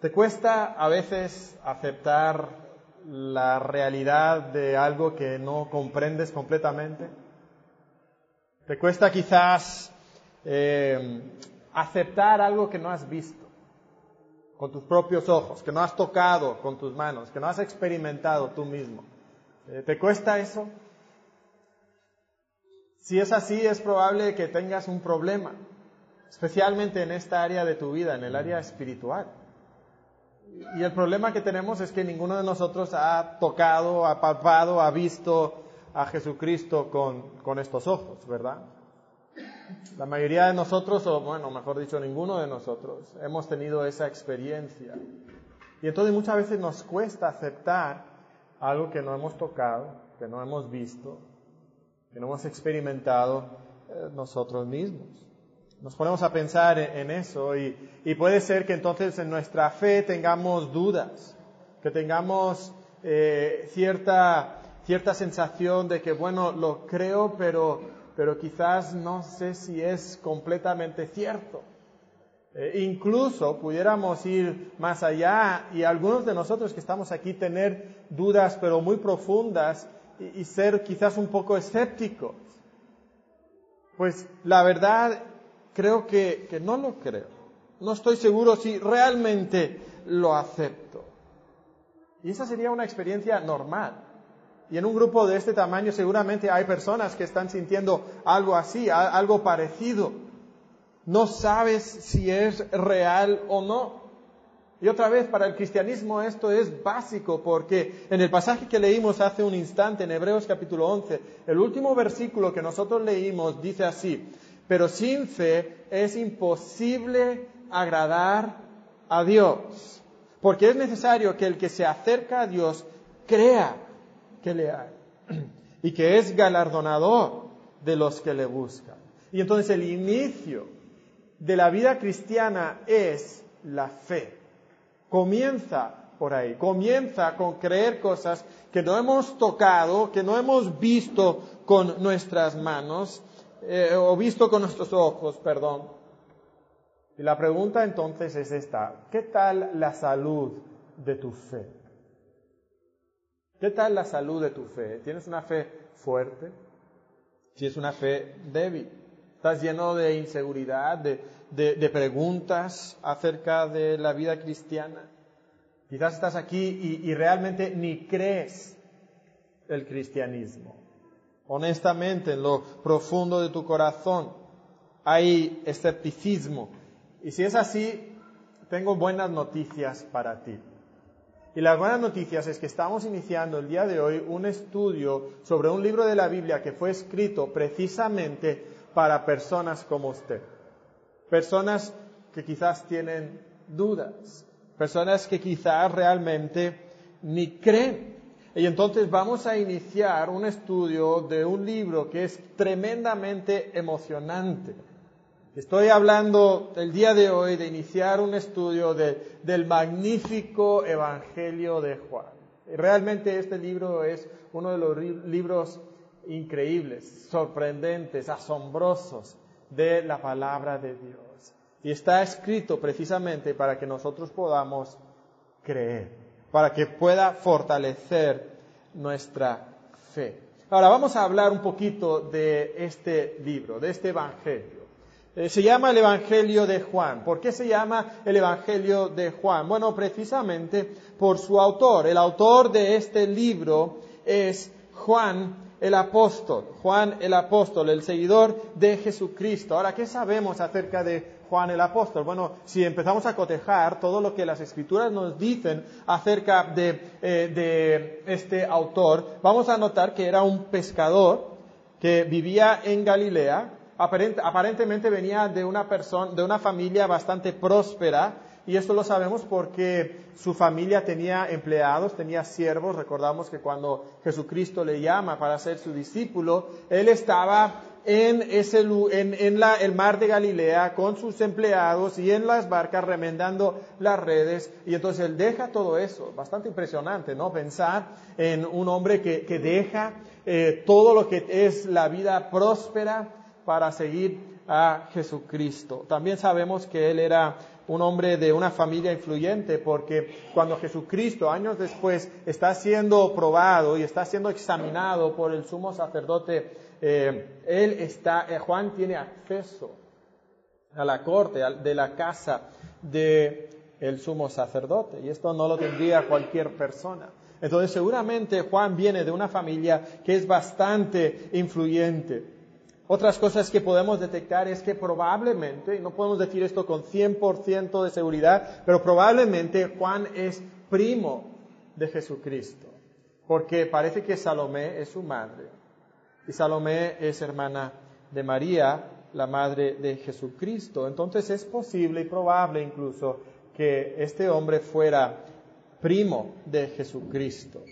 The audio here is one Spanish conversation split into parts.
¿Te cuesta a veces aceptar la realidad de algo que no comprendes completamente? ¿Te cuesta quizás eh, aceptar algo que no has visto con tus propios ojos, que no has tocado con tus manos, que no has experimentado tú mismo? Eh, ¿Te cuesta eso? Si es así, es probable que tengas un problema, especialmente en esta área de tu vida, en el área espiritual. Y el problema que tenemos es que ninguno de nosotros ha tocado, ha palpado, ha visto a Jesucristo con, estos ojos, ¿verdad? La mayoría de nosotros, o bueno, mejor dicho, ninguno de nosotros, hemos tenido esa experiencia. Y entonces muchas veces nos cuesta aceptar algo que no hemos tocado, que no hemos visto, que no hemos experimentado eh, nosotros mismos. Nos ponemos a pensar en eso y, puede ser que entonces en nuestra fe tengamos dudas, que tengamos eh, cierta, cierta sensación de que, bueno, lo creo, pero, pero quizás no sé si es completamente cierto. Eh, incluso pudiéramos ir más allá y algunos de nosotros que estamos aquí tener dudas, pero muy profundas y, y ser quizás un poco escépticos. Pues la verdad creo que, no lo creo. No estoy seguro si realmente lo acepto. Y esa sería una experiencia normal. Y en un grupo de este tamaño seguramente hay personas que están sintiendo algo así, algo parecido. No sabes si es real o no. Y otra vez, para el cristianismo esto es básico porque en el pasaje que leímos hace un instante en Hebreos capítulo 11, el último versículo que nosotros leímos dice así, pero sin fe es imposible agradar a Dios. Porque es necesario que el que se acerca a Dios crea que le hay y que es galardonador de los que le buscan. Y entonces el inicio de la vida cristiana es la fe. Comienza por ahí, comienza con creer cosas que no hemos tocado, que no hemos visto con nuestras manos, eh, o visto con nuestros ojos, perdón. Y la pregunta entonces es esta, ¿qué tal la salud de tu fe? ¿Qué tal la salud de tu fe? ¿Tienes una fe fuerte? Si es una fe débil, estás lleno de inseguridad, de, preguntas acerca de la vida cristiana. Quizás estás aquí y realmente ni crees el cristianismo honestamente en lo profundo de tu corazón hay escepticismo. Y si es así, tengo buenas noticias para ti. Y las buenas noticias es que estamos iniciando el día de hoy un estudio sobre un libro de la Biblia que fue escrito precisamente para personas como usted. Personas que quizás tienen dudas, personas que quizás realmente ni creen y entonces vamos a iniciar un estudio de un libro que es tremendamente emocionante. Estoy hablando el día de hoy de iniciar un estudio del magnífico Evangelio de Juan. Realmente este libro es uno de los libros increíbles, sorprendentes, asombrosos de la palabra de Dios. Y está escrito precisamente para que nosotros podamos creer para que pueda fortalecer nuestra fe. Ahora vamos a hablar un poquito de este libro, de este Evangelio. Eh, se llama el Evangelio de Juan. ¿Por qué se llama el Evangelio de Juan? Bueno, precisamente por su autor. El autor de este libro es Juan el apóstol, Juan el apóstol, el seguidor de Jesucristo. Ahora, ¿qué sabemos acerca de Juan el apóstol? Bueno, si empezamos a cotejar todo lo que las escrituras nos dicen acerca de, eh, este autor, vamos a notar que era un pescador que vivía en Galilea, aparentemente venía de una de una familia bastante próspera, y esto lo sabemos porque su familia tenía empleados, tenía siervos. Recordamos que cuando Jesucristo le llama para ser su discípulo, él estaba en, ese, en, en la, el mar de Galilea con sus empleados y en las barcas remendando las redes. Y entonces él deja todo eso. Bastante impresionante, ¿no? Pensar en un hombre que, que deja eh, todo lo que es la vida próspera para seguir a Jesucristo. También sabemos que él era un hombre de una familia influyente, porque cuando Jesucristo, años después, está siendo probado y está siendo examinado por el sumo sacerdote, eh, él está, eh, Juan tiene acceso a la corte, de la casa de el sumo sacerdote, y esto no lo tendría cualquier persona. Entonces seguramente Juan viene de una familia que es bastante influyente. Otras cosas que podemos detectar es que probablemente, no podemos decir esto con 100% de seguridad, pero probablemente Juan es primo de Jesucristo, porque parece que Salomé es su madre, y Salomé es hermana de María, la madre de Jesucristo. Entonces es posible y probable incluso que este hombre fuera primo de Jesucristo.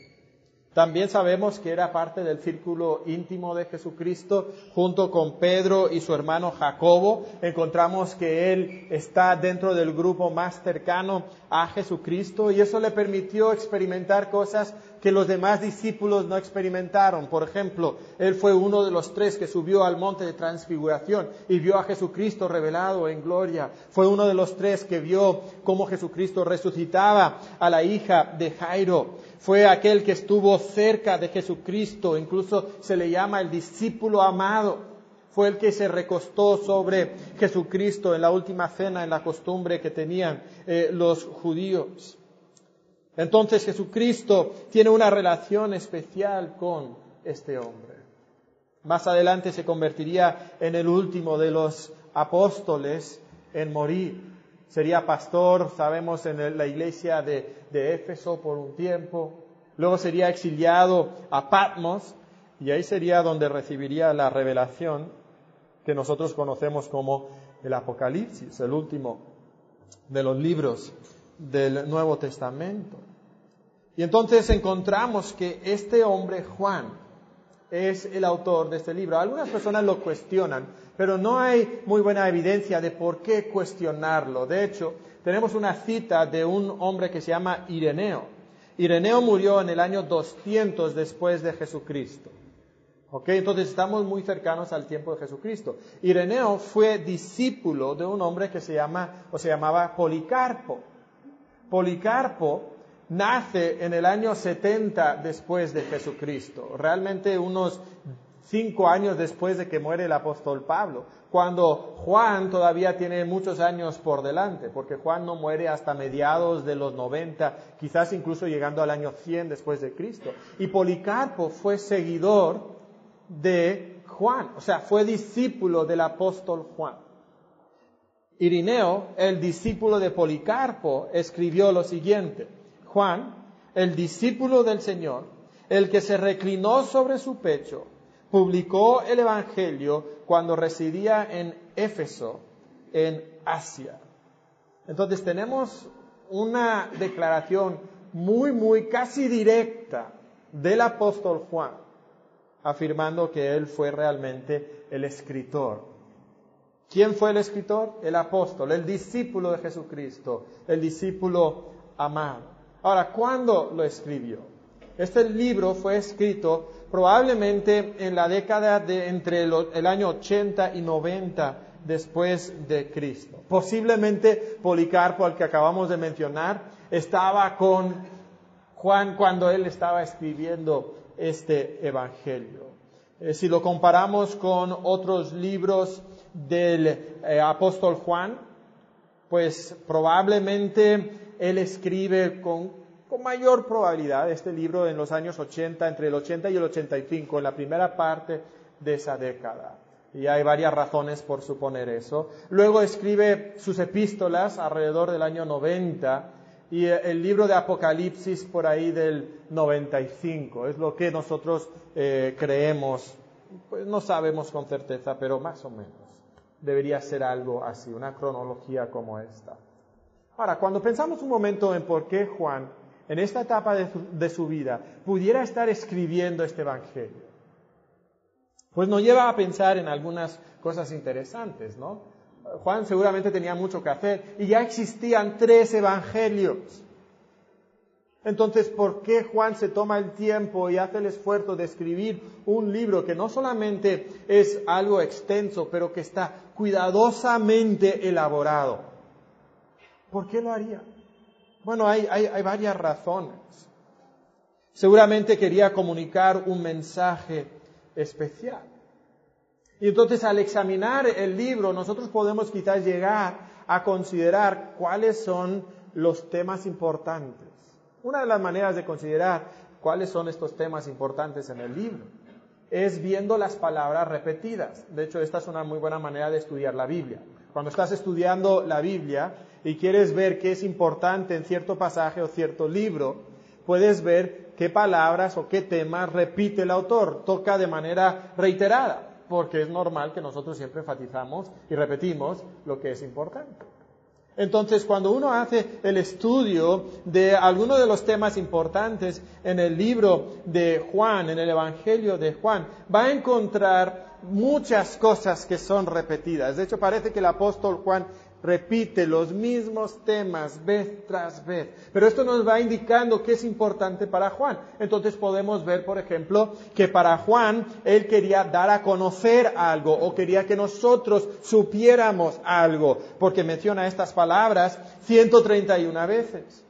También sabemos que era parte del círculo íntimo de Jesucristo, junto con Pedro y su hermano Jacobo. Encontramos que él está dentro del grupo más cercano a Jesucristo y eso le permitió experimentar cosas que los demás discípulos no experimentaron. Por ejemplo, él fue uno de los tres que subió al monte de transfiguración y vio a Jesucristo revelado en gloria. Fue uno de los tres que vio cómo Jesucristo resucitaba a la hija de Jairo fue aquel que estuvo cerca de Jesucristo, incluso se le llama el discípulo amado. Fue el que se recostó sobre Jesucristo en la última cena, en la costumbre que tenían eh, los judíos. Entonces Jesucristo tiene una relación especial con este hombre. Más adelante se convertiría en el último de los apóstoles en morir sería pastor, sabemos, en la iglesia de, Éfeso por un tiempo. Luego sería exiliado a Patmos y ahí sería donde recibiría la revelación que nosotros conocemos como el Apocalipsis, el último de los libros del Nuevo Testamento. Y entonces encontramos que este hombre Juan es el autor de este libro. Algunas personas lo cuestionan pero no hay muy buena evidencia de por qué cuestionarlo. De hecho, tenemos una cita de un hombre que se llama Ireneo. Ireneo murió en el año 200 después de Jesucristo. ¿Ok? Entonces estamos muy cercanos al tiempo de Jesucristo. Ireneo fue discípulo de un hombre que se llama o se llamaba Policarpo. Policarpo nace en el año 70 después de Jesucristo, realmente unos cinco años después de que muere el apóstol Pablo, cuando Juan todavía tiene muchos años por delante, porque Juan no muere hasta mediados de los 90, quizás incluso llegando al año 100 después de Cristo. Y Policarpo fue seguidor de Juan, o sea, fue discípulo del apóstol Juan. Irineo, el discípulo de Policarpo, escribió lo siguiente, Juan, el discípulo del Señor, el que se reclinó sobre su pecho, publicó el Evangelio cuando residía en Éfeso, en Asia. Entonces tenemos una declaración muy, muy casi directa del apóstol Juan, afirmando que él fue realmente el escritor. ¿Quién fue el escritor? El apóstol, el discípulo de Jesucristo, el discípulo amado. Ahora, ¿cuándo lo escribió? Este libro fue escrito probablemente en la década de entre el, año 80 y 90 después de Cristo. Posiblemente Policarpo, al que acabamos de mencionar, estaba con Juan cuando él estaba escribiendo este Evangelio. Eh, si lo comparamos con otros libros del eh, apóstol Juan, pues probablemente él escribe con con mayor probabilidad este libro en los años 80, entre el 80 y el 85, en la primera parte de esa década. Y hay varias razones por suponer eso. Luego escribe sus epístolas alrededor del año 90 y el libro de Apocalipsis por ahí del 95. Es lo que nosotros eh, creemos. Pues no sabemos con certeza, pero más o menos. Debería ser algo así, una cronología como esta. Ahora, cuando pensamos un momento en por qué Juan en esta etapa de su, vida pudiera estar escribiendo este Evangelio? Pues nos lleva a pensar en algunas cosas interesantes, ¿no? Juan seguramente tenía mucho que hacer y ya existían tres evangelios. Entonces, ¿por qué Juan se toma el tiempo y hace el esfuerzo de escribir un libro que no solamente es algo extenso, pero que está cuidadosamente elaborado? ¿Por qué lo haría? Bueno, hay, hay varias razones. Seguramente quería comunicar un mensaje especial. Y entonces al examinar el libro, nosotros podemos quizás llegar a considerar cuáles son los temas importantes. Una de las maneras de considerar cuáles son estos temas importantes en el libro es viendo las palabras repetidas. De hecho, esta es una muy buena manera de estudiar la Biblia. Cuando estás estudiando la Biblia y quieres ver qué es importante en cierto pasaje o cierto libro, puedes ver qué palabras o qué temas repite el autor, toca de manera reiterada, porque es normal que nosotros siempre enfatizamos y repetimos lo que es importante. Entonces, cuando uno hace el estudio de algunos de los temas importantes en el libro de Juan, en el Evangelio de Juan, va a encontrar muchas cosas que son repetidas. De hecho, parece que el apóstol Juan repite los mismos temas vez tras vez. Pero esto nos va indicando qué es importante para Juan. Entonces podemos ver, por ejemplo, que para Juan él quería dar a conocer algo o quería que nosotros supiéramos algo, porque menciona estas palabras 131 veces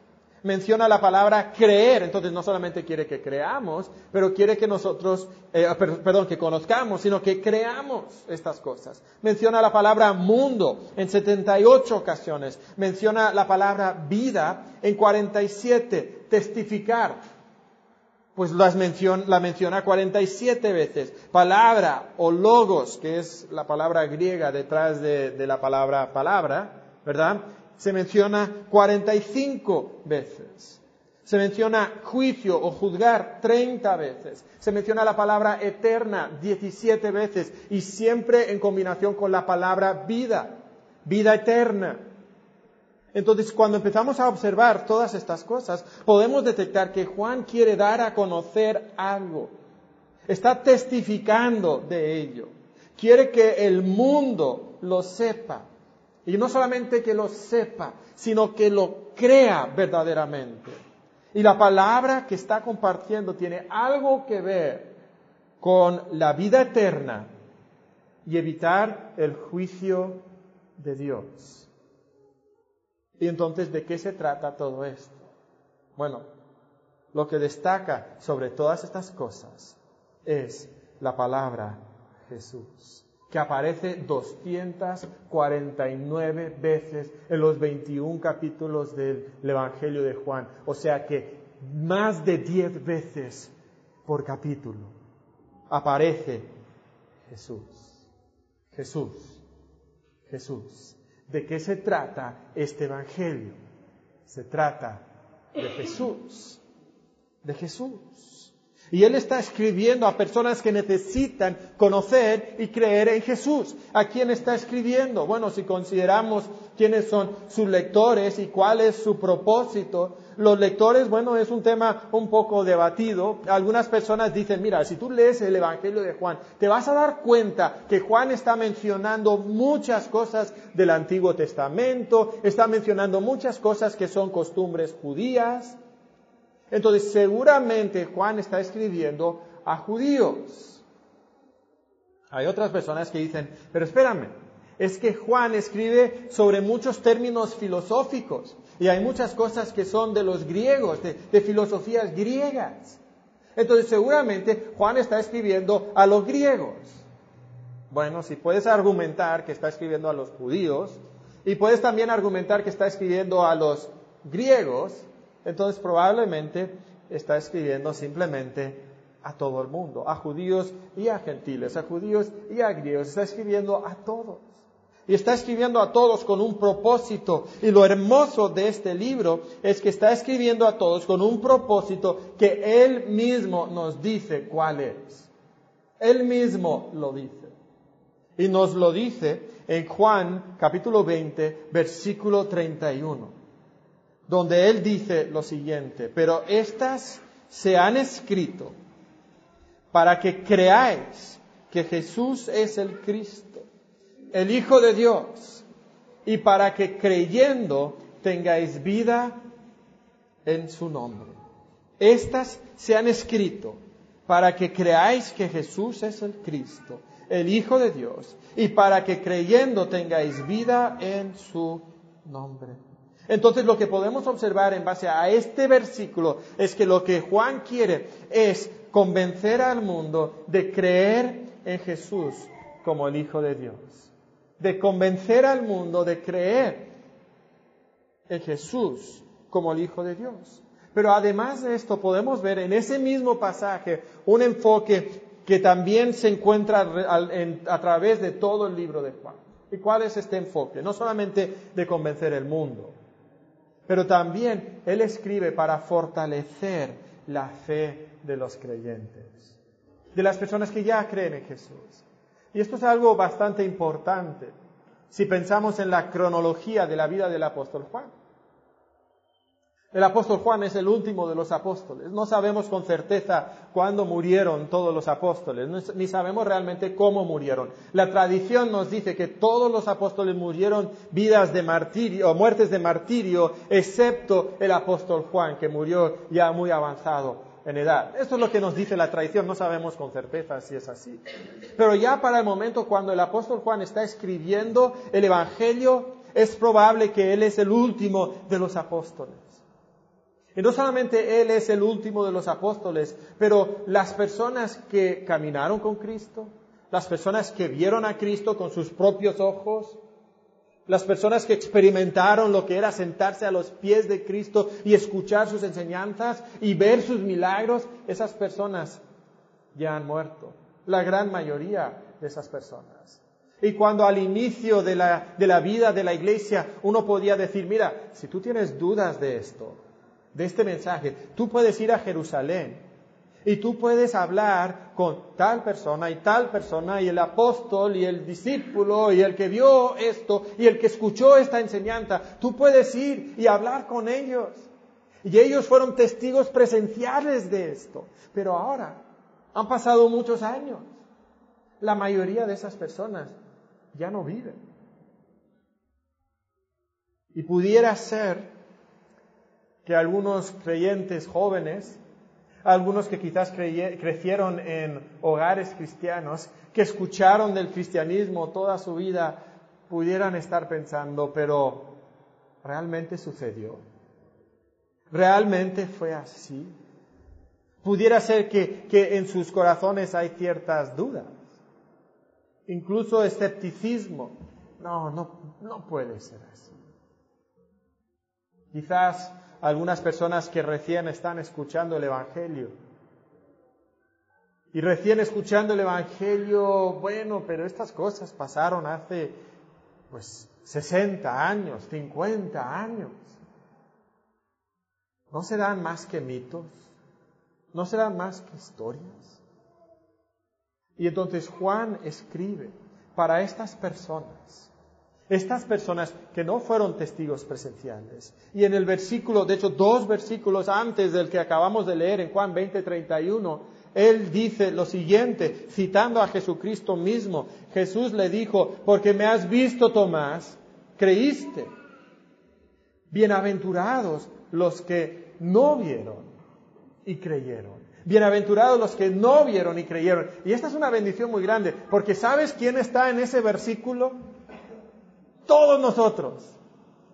menciona la palabra creer. Entonces no solamente quiere que creamos, pero quiere que nosotros, eh, perdón, que conozcamos, sino que creamos estas cosas. Menciona la palabra mundo en 78 ocasiones. Menciona la palabra vida en 47. Testificar. Pues las la menciona 47 veces. Palabra o logos, que es la palabra griega detrás de, de la palabra palabra, ¿verdad? Se menciona 45 veces. Se menciona juicio o juzgar 30 veces. Se menciona la palabra eterna 17 veces y siempre en combinación con la palabra vida, vida eterna. Entonces, cuando empezamos a observar todas estas cosas, podemos detectar que Juan quiere dar a conocer algo. Está testificando de ello. Quiere que el mundo lo sepa. Y no solamente que lo sepa, sino que lo crea verdaderamente. Y la palabra que está compartiendo tiene algo que ver con la vida eterna y evitar el juicio de Dios. Y entonces, ¿de qué se trata todo esto? Bueno, lo que destaca sobre todas estas cosas es la palabra Jesús que aparece 249 veces en los 21 capítulos del Evangelio de Juan. O sea que más de 10 veces por capítulo aparece Jesús. Jesús. Jesús. ¿De qué se trata este Evangelio? Se trata de Jesús. De Jesús. Y Él está escribiendo a personas que necesitan conocer y creer en Jesús. ¿A quién está escribiendo? Bueno, si consideramos quiénes son sus lectores y cuál es su propósito, los lectores, bueno, es un tema un poco debatido. Algunas personas dicen, mira, si tú lees el Evangelio de Juan, te vas a dar cuenta que Juan está mencionando muchas cosas del Antiguo Testamento, está mencionando muchas cosas que son costumbres judías, entonces, seguramente Juan está escribiendo a judíos. Hay otras personas que dicen, pero espérame, es que Juan escribe sobre muchos términos filosóficos y hay muchas cosas que son de los griegos, de, de filosofías griegas. Entonces, seguramente Juan está escribiendo a los griegos. Bueno, si puedes argumentar que está escribiendo a los judíos y puedes también argumentar que está escribiendo a los griegos, entonces probablemente está escribiendo simplemente a todo el mundo, a judíos y a gentiles, a judíos y a griegos, está escribiendo a todos. Y está escribiendo a todos con un propósito. Y lo hermoso de este libro es que está escribiendo a todos con un propósito que Él mismo nos dice cuál es. Él mismo lo dice. Y nos lo dice en Juan capítulo 20, versículo 31 donde él dice lo siguiente, pero estas se han escrito para que creáis que Jesús es el Cristo, el Hijo de Dios, y para que creyendo tengáis vida en su nombre. Estas se han escrito para que creáis que Jesús es el Cristo, el Hijo de Dios, y para que creyendo tengáis vida en su nombre. Entonces lo que podemos observar en base a este versículo es que lo que Juan quiere es convencer al mundo de creer en Jesús como el Hijo de Dios. De convencer al mundo de creer en Jesús como el Hijo de Dios. Pero además de esto podemos ver en ese mismo pasaje un enfoque que también se encuentra a través de todo el libro de Juan. ¿Y cuál es este enfoque? No solamente de convencer el mundo, pero también Él escribe para fortalecer la fe de los creyentes, de las personas que ya creen en Jesús. Y esto es algo bastante importante si pensamos en la cronología de la vida del apóstol Juan. El apóstol Juan es el último de los apóstoles. No sabemos con certeza cuándo murieron todos los apóstoles, ni sabemos realmente cómo murieron. La tradición nos dice que todos los apóstoles murieron vidas de martirio, o muertes de martirio, excepto el apóstol Juan, que murió ya muy avanzado en edad. Esto es lo que nos dice la tradición, no sabemos con certeza si es así. Pero ya para el momento cuando el apóstol Juan está escribiendo el Evangelio, es probable que él es el último de los apóstoles. Y no solamente Él es el último de los apóstoles, pero las personas que caminaron con Cristo, las personas que vieron a Cristo con sus propios ojos, las personas que experimentaron lo que era sentarse a los pies de Cristo y escuchar sus enseñanzas y ver sus milagros, esas personas ya han muerto. La gran mayoría de esas personas. Y cuando al inicio de la, de la vida de la iglesia uno podía decir, mira, si tú tienes dudas de esto, de este mensaje. Tú puedes ir a Jerusalén y tú puedes hablar con tal persona y tal persona y el apóstol y el discípulo y el que vio esto y el que escuchó esta enseñanza. Tú puedes ir y hablar con ellos. Y ellos fueron testigos presenciales de esto. Pero ahora han pasado muchos años. La mayoría de esas personas ya no viven. Y pudiera ser que algunos creyentes jóvenes, algunos que quizás crecieron en hogares cristianos, que escucharon del cristianismo toda su vida, pudieran estar pensando, pero ¿realmente sucedió? ¿Realmente fue así? Pudiera ser que, que en sus corazones hay ciertas dudas, incluso escepticismo. No, no, no puede ser así. Quizás algunas personas que recién están escuchando el Evangelio. Y recién escuchando el Evangelio, bueno, pero estas cosas pasaron hace pues 60 años, 50 años. ¿No serán más que mitos? ¿No serán más que historias? Y entonces Juan escribe para estas personas estas personas que no fueron testigos presenciales. Y en el versículo, de hecho, dos versículos antes del que acabamos de leer en Juan 20, 31, él dice lo siguiente, citando a Jesucristo mismo. Jesús le dijo, porque me has visto, Tomás, creíste. Bienaventurados los que no vieron y creyeron. Bienaventurados los que no vieron y creyeron. Y esta es una bendición muy grande, porque ¿sabes quién está en ese versículo? Todos nosotros,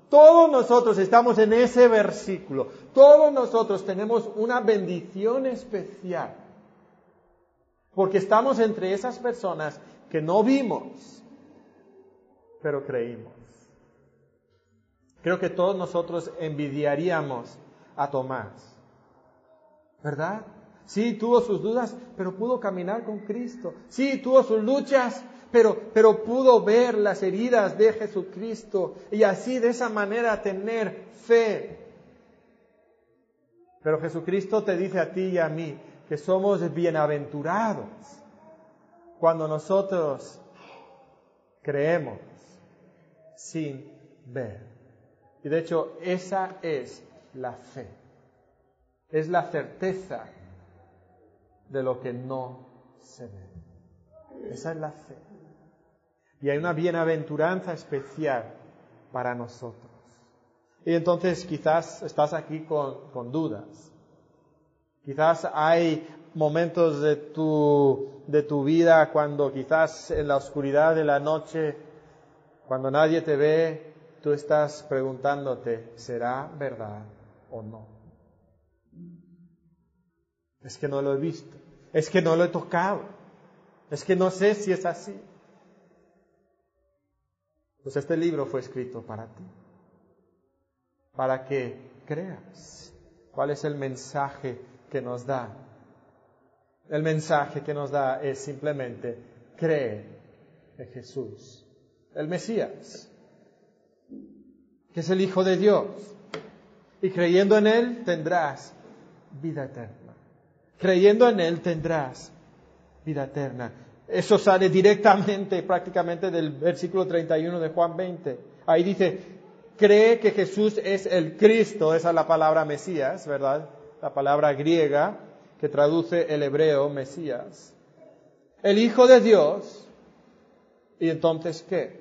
todos nosotros estamos en ese versículo. Todos nosotros tenemos una bendición especial. Porque estamos entre esas personas que no vimos, pero creímos. Creo que todos nosotros envidiaríamos a Tomás. ¿Verdad? Sí, tuvo sus dudas, pero pudo caminar con Cristo. Sí, tuvo sus luchas, pero, pero pudo ver las heridas de Jesucristo y así de esa manera tener fe. Pero Jesucristo te dice a ti y a mí que somos bienaventurados cuando nosotros creemos sin ver. Y de hecho, esa es la fe. Es la certeza de lo que no se ve. Esa es la fe. Y hay una bienaventuranza especial para nosotros. Y entonces quizás estás aquí con, con dudas. Quizás hay momentos de tu, de tu vida cuando quizás en la oscuridad de la noche, cuando nadie te ve, tú estás preguntándote, ¿será verdad o no? Es que no lo he visto, es que no lo he tocado, es que no sé si es así. Pues este libro fue escrito para ti, para que creas. ¿Cuál es el mensaje que nos da? El mensaje que nos da es simplemente cree en Jesús, el Mesías, que es el Hijo de Dios. Y creyendo en Él tendrás vida eterna. Creyendo en Él tendrás vida eterna. Eso sale directamente, prácticamente del versículo 31 de Juan 20. Ahí dice, cree que Jesús es el Cristo, esa es la palabra Mesías, ¿verdad? La palabra griega que traduce el hebreo Mesías. El Hijo de Dios. Y entonces, ¿qué?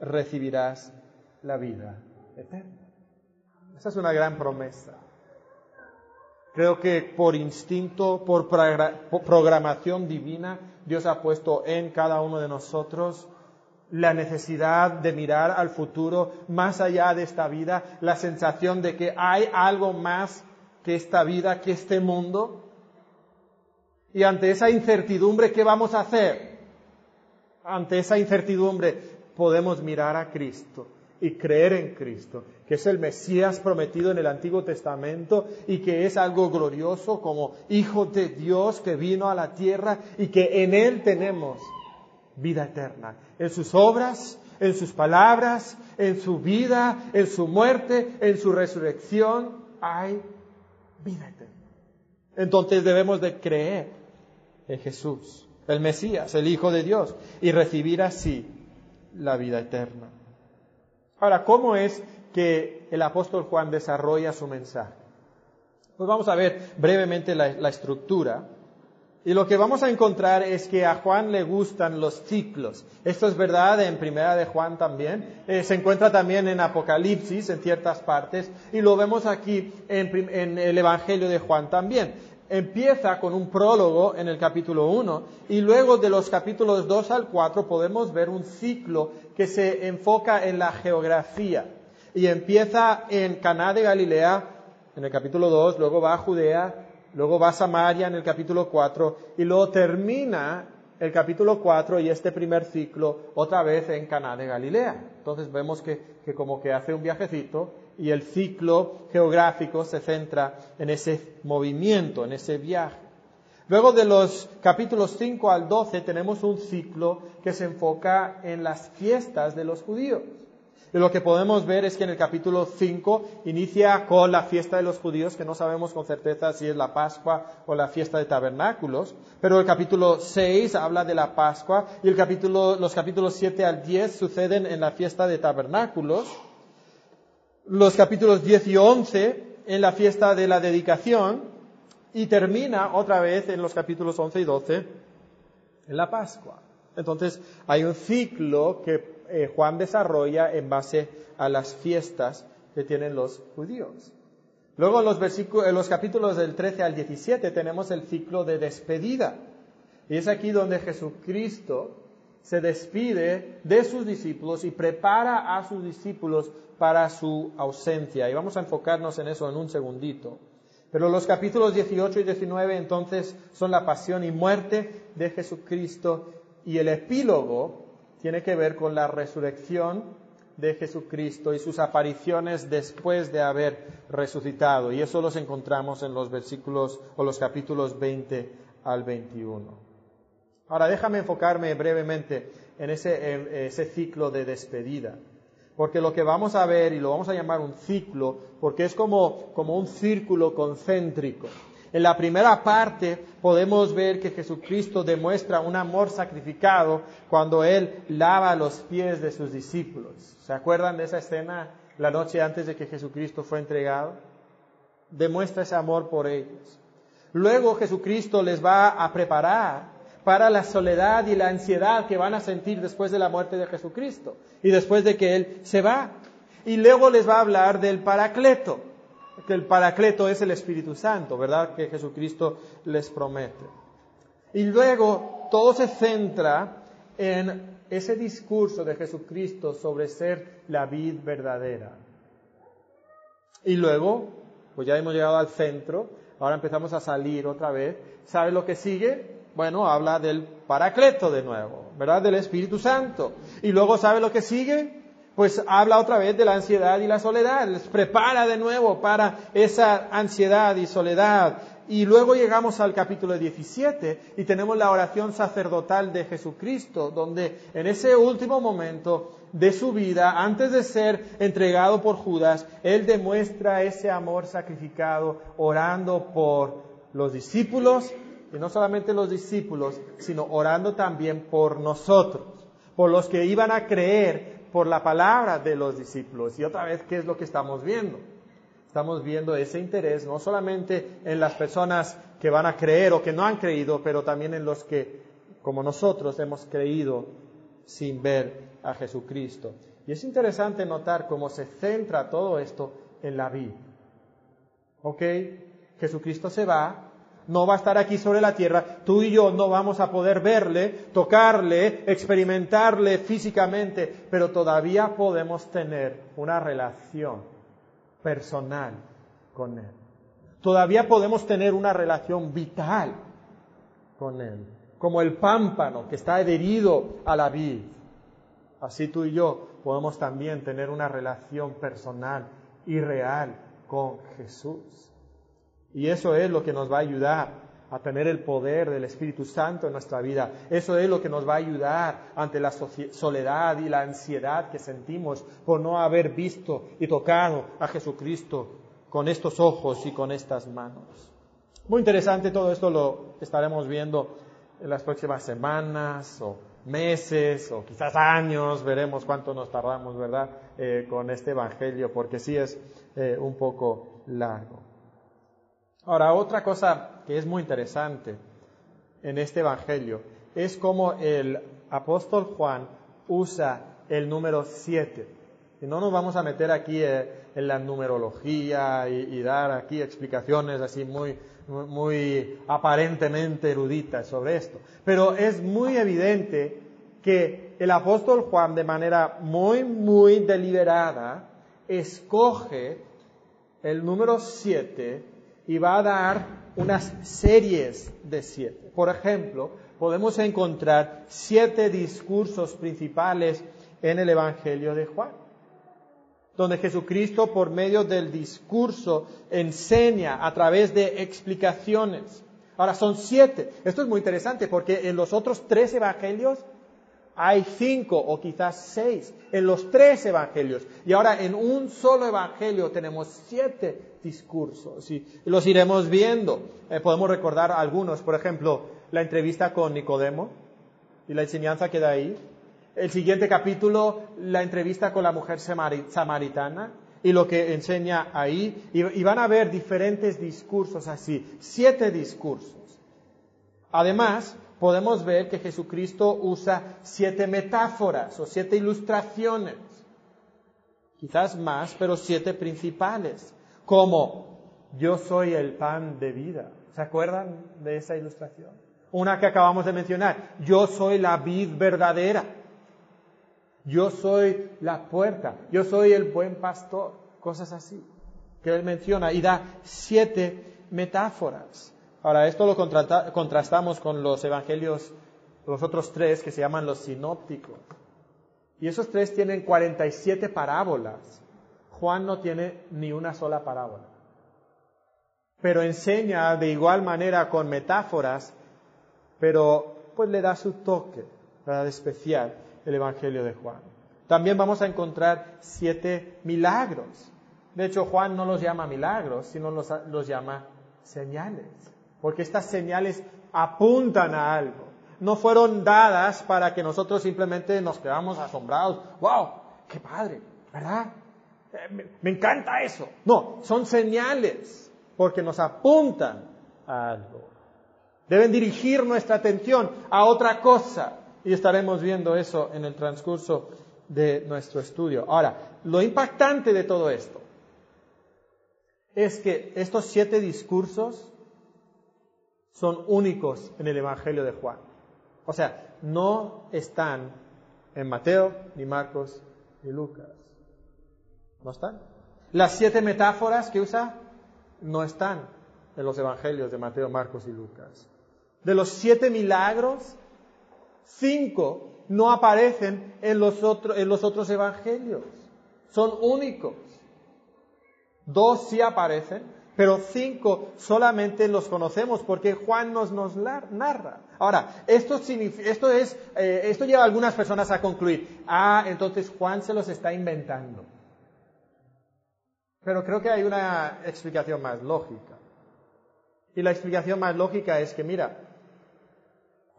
Recibirás la vida eterna. Esa es una gran promesa. Creo que por instinto, por programación divina, Dios ha puesto en cada uno de nosotros la necesidad de mirar al futuro más allá de esta vida, la sensación de que hay algo más que esta vida, que este mundo. Y ante esa incertidumbre, ¿qué vamos a hacer? Ante esa incertidumbre podemos mirar a Cristo y creer en Cristo, que es el Mesías prometido en el Antiguo Testamento y que es algo glorioso como Hijo de Dios que vino a la tierra y que en Él tenemos vida eterna. En sus obras, en sus palabras, en su vida, en su muerte, en su resurrección, hay vida eterna. Entonces debemos de creer en Jesús, el Mesías, el Hijo de Dios, y recibir así la vida eterna. Ahora, ¿cómo es que el apóstol Juan desarrolla su mensaje? Pues vamos a ver brevemente la, estructura. Y lo que vamos a encontrar es que a Juan le gustan los ciclos. Esto es verdad en Primera de Juan también. Eh, se encuentra también en Apocalipsis en ciertas partes. Y lo vemos aquí en, en el Evangelio de Juan también empieza con un prólogo en el capítulo 1 y luego de los capítulos 2 al 4 podemos ver un ciclo que se enfoca en la geografía y empieza en Caná de Galilea en el capítulo 2, luego va a Judea, luego va a Samaria en el capítulo 4 y luego termina el capítulo 4 y este primer ciclo otra vez en Caná de Galilea. Entonces vemos que, que como que hace un viajecito y el ciclo geográfico se centra en ese movimiento, en ese viaje. Luego de los capítulos 5 al 12 tenemos un ciclo que se enfoca en las fiestas de los judíos. Y lo que podemos ver es que en el capítulo 5 inicia con la fiesta de los judíos, que no sabemos con certeza si es la Pascua o la fiesta de tabernáculos, pero el capítulo 6 habla de la Pascua y el capítulo, los capítulos 7 al 10 suceden en la fiesta de tabernáculos los capítulos 10 y 11 en la fiesta de la dedicación y termina otra vez en los capítulos 11 y 12 en la Pascua. Entonces hay un ciclo que eh, Juan desarrolla en base a las fiestas que tienen los judíos. Luego en los, en los capítulos del 13 al 17 tenemos el ciclo de despedida. Y es aquí donde Jesucristo se despide de sus discípulos y prepara a sus discípulos para su ausencia. Y vamos a enfocarnos en eso en un segundito. Pero los capítulos 18 y 19 entonces son la pasión y muerte de Jesucristo y el epílogo tiene que ver con la resurrección de Jesucristo y sus apariciones después de haber resucitado. Y eso los encontramos en los versículos o los capítulos 20 al 21. Ahora déjame enfocarme brevemente en ese, ese ciclo de despedida. Porque lo que vamos a ver, y lo vamos a llamar un ciclo, porque es como, como un círculo concéntrico. En la primera parte podemos ver que Jesucristo demuestra un amor sacrificado cuando Él lava los pies de sus discípulos. ¿Se acuerdan de esa escena la noche antes de que Jesucristo fue entregado? Demuestra ese amor por ellos. Luego Jesucristo les va a preparar para la soledad y la ansiedad que van a sentir después de la muerte de Jesucristo y después de que Él se va. Y luego les va a hablar del Paracleto, que el Paracleto es el Espíritu Santo, ¿verdad? Que Jesucristo les promete. Y luego todo se centra en ese discurso de Jesucristo sobre ser la vid verdadera. Y luego, pues ya hemos llegado al centro, ahora empezamos a salir otra vez. ¿Sabe lo que sigue? Bueno, habla del Paracleto de nuevo, ¿verdad? Del Espíritu Santo. Y luego, ¿sabe lo que sigue? Pues habla otra vez de la ansiedad y la soledad. Les prepara de nuevo para esa ansiedad y soledad. Y luego llegamos al capítulo 17 y tenemos la oración sacerdotal de Jesucristo, donde en ese último momento de su vida, antes de ser entregado por Judas, Él demuestra ese amor sacrificado orando por los discípulos, y no solamente los discípulos, sino orando también por nosotros, por los que iban a creer por la palabra de los discípulos. Y otra vez, ¿qué es lo que estamos viendo? estamos viendo ese interés no solamente en las personas que van a creer o que no han creído, pero también en los que, como nosotros, hemos creído sin ver a Jesucristo. Y es interesante notar cómo se centra todo esto en la vida. ¿Ok? Jesucristo se va, no va a estar aquí sobre la tierra, tú y yo no vamos a poder verle, tocarle, experimentarle físicamente, pero todavía podemos tener una relación personal con Él. Todavía podemos tener una relación vital con Él, como el pámpano que está adherido a la vid. Así tú y yo podemos también tener una relación personal y real con Jesús. Y eso es lo que nos va a ayudar a tener el poder del Espíritu Santo en nuestra vida. Eso es lo que nos va a ayudar ante la soledad y la ansiedad que sentimos por no haber visto y tocado a Jesucristo con estos ojos y con estas manos. Muy interesante todo esto lo estaremos viendo en las próximas semanas o meses o quizás años, veremos cuánto nos tardamos, ¿verdad?, eh, con este Evangelio, porque sí es eh, un poco largo. Ahora, otra cosa que es muy interesante en este Evangelio es cómo el apóstol Juan usa el número 7. Y no nos vamos a meter aquí eh, en la numerología y, dar aquí explicaciones así muy, muy aparentemente eruditas sobre esto. Pero es muy evidente que el apóstol Juan de manera muy, muy deliberada escoge el número 7 y va a dar unas series de siete. Por ejemplo, podemos encontrar siete discursos principales en el Evangelio de Juan, donde Jesucristo por medio del discurso enseña a través de explicaciones. Ahora son siete. Esto es muy interesante porque en los otros tres evangelios hay cinco o quizás seis en los tres evangelios. Y ahora en un solo evangelio tenemos siete discursos y los iremos viendo. Eh, podemos recordar algunos, por ejemplo, la entrevista con Nicodemo y la enseñanza que da ahí. El siguiente capítulo, la entrevista con la mujer samaritana y lo que enseña ahí. y van a ver diferentes discursos así, siete discursos. Además, podemos ver que Jesucristo usa siete metáforas o siete ilustraciones, quizás más, pero siete principales, como yo soy el pan de vida. ¿Se acuerdan de esa ilustración? Una que acabamos de mencionar, yo soy la vid verdadera, yo soy la puerta, yo soy el buen pastor, cosas así, que él menciona y da siete metáforas. Ahora, esto lo contrastamos con los evangelios, los otros tres que se llaman los sinópticos. Y esos tres tienen 47 parábolas. Juan no tiene ni una sola parábola. Pero enseña de igual manera con metáforas, pero pues le da su toque ¿verdad? especial el Evangelio de Juan. También vamos a encontrar siete milagros. De hecho, Juan no los llama milagros, sino los, los llama señales porque estas señales apuntan a algo. No fueron dadas para que nosotros simplemente nos quedamos asombrados. ¡Wow! ¡Qué padre! ¿Verdad? Eh, me, encanta eso. No, son señales porque nos apuntan a algo. Deben dirigir nuestra atención a otra cosa y estaremos viendo eso en el transcurso de nuestro estudio. Ahora, lo impactante de todo esto es que estos siete discursos son únicos en el Evangelio de Juan. O sea, no están en Mateo, ni Marcos, ni Lucas. No están. Las siete metáforas que usa no están en los evangelios de Mateo, Marcos y Lucas. De los siete milagros, cinco no aparecen en los, en los otros evangelios. Son únicos. Dos sí aparecen, pero cinco solamente los conocemos porque Juan nos, narra. Ahora, esto, esto, es, eh, esto lleva a algunas personas a concluir, ah, entonces Juan se los está inventando. Pero creo que hay una explicación más lógica. Y la explicación más lógica es que, mira,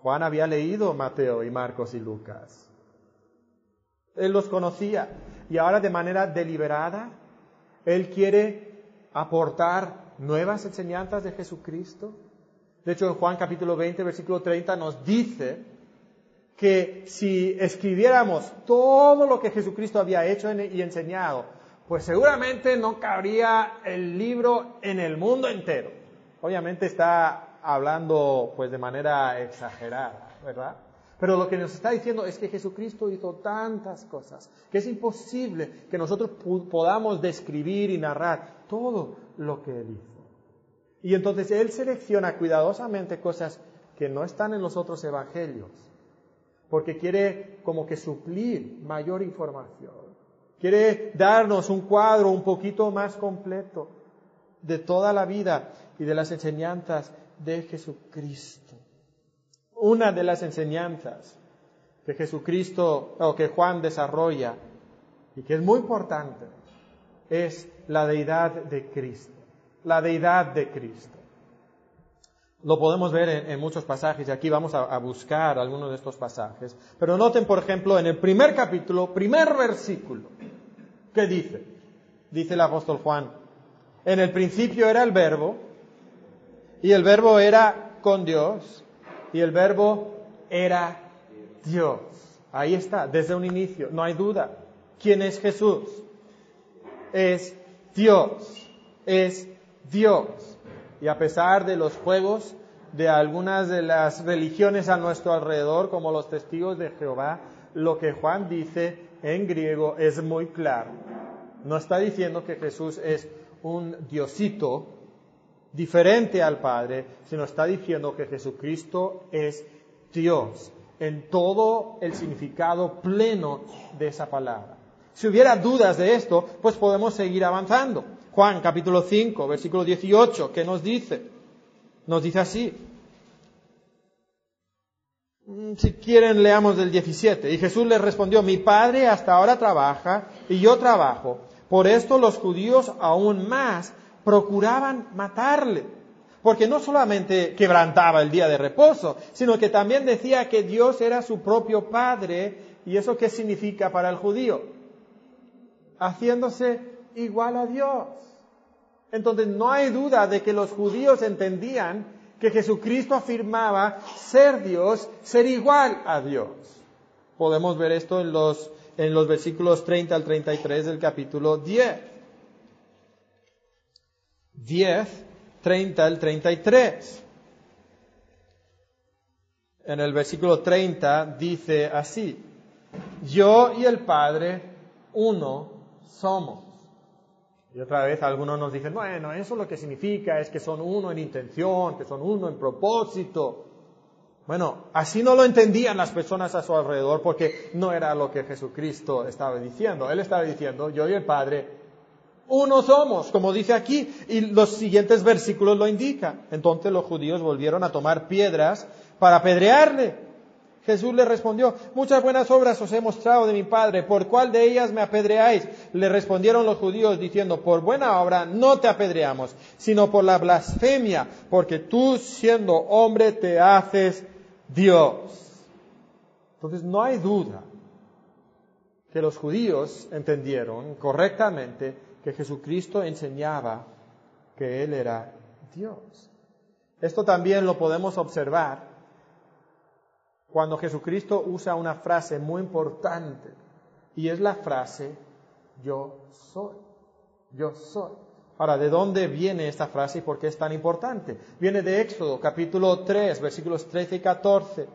Juan había leído Mateo y Marcos y Lucas. Él los conocía y ahora de manera deliberada, él quiere aportar nuevas enseñanzas de Jesucristo. De hecho, en Juan capítulo 20, versículo 30 nos dice que si escribiéramos todo lo que Jesucristo había hecho y enseñado, pues seguramente no cabría el libro en el mundo entero. Obviamente está hablando pues de manera exagerada, ¿verdad? Pero lo que nos está diciendo es que Jesucristo hizo tantas cosas que es imposible que nosotros podamos describir y narrar todo lo que Él hizo. Y entonces Él selecciona cuidadosamente cosas que no están en los otros evangelios, porque quiere como que suplir mayor información. Quiere darnos un cuadro un poquito más completo de toda la vida y de las enseñanzas de Jesucristo. Una de las enseñanzas que Jesucristo o que Juan desarrolla y que es muy importante es la deidad de Cristo. La deidad de Cristo. Lo podemos ver en, muchos pasajes y aquí vamos a, a, buscar algunos de estos pasajes. Pero noten, por ejemplo, en el primer capítulo, primer versículo, ¿Qué dice? Dice el apóstol Juan. En el principio era el verbo y el verbo era con Dios y el verbo era Dios. Ahí está, desde un inicio, no hay duda. ¿Quién es Jesús? Es Dios, es Dios. Y a pesar de los juegos de algunas de las religiones a nuestro alrededor, como los testigos de Jehová, lo que Juan dice en griego es muy claro. No está diciendo que Jesús es un diosito diferente al Padre, sino está diciendo que Jesucristo es Dios en todo el significado pleno de esa palabra. Si hubiera dudas de esto, pues podemos seguir avanzando. Juan capítulo 5, versículo 18, ¿qué nos dice? Nos dice así, Mm, si quieren, leamos del 17. Y Jesús les respondió, mi padre hasta ahora trabaja y yo trabajo. Por esto los judíos aún más procuraban matarle. Porque no solamente quebrantaba el día de reposo, sino que también decía que Dios era su propio Padre. ¿Y eso qué significa para el judío? Haciéndose igual a Dios. Entonces no hay duda de que los judíos entendían que Jesucristo afirmaba ser Dios, ser igual a Dios. Podemos ver esto en los, en los versículos 30 al 33 del capítulo 10. 10, 30 al 33. En el versículo 30 dice así, yo y el Padre uno somos. Y otra vez algunos nos dicen, bueno, eso lo que significa es que son uno en intención, que son uno en propósito. Bueno, así no lo entendían las personas a su alrededor porque no era lo que Jesucristo estaba diciendo. Él estaba diciendo, yo y el Padre, uno somos, como dice aquí, y los siguientes versículos lo indican. Entonces los judíos volvieron a tomar piedras para apedrearle. Jesús le respondió, muchas buenas obras os he mostrado de mi Padre, ¿por cuál de ellas me apedreáis? Le respondieron los judíos diciendo, por buena obra no te apedreamos, sino por la blasfemia, porque tú siendo hombre te haces Dios. Entonces no hay duda que los judíos entendieron correctamente que Jesucristo enseñaba que Él era Dios. Esto también lo podemos observar cuando Jesucristo usa una frase muy importante y es la frase yo soy, yo soy. Ahora, ¿de dónde viene esta frase y por qué es tan importante? Viene de Éxodo, capítulo 3, versículos 13 y 14.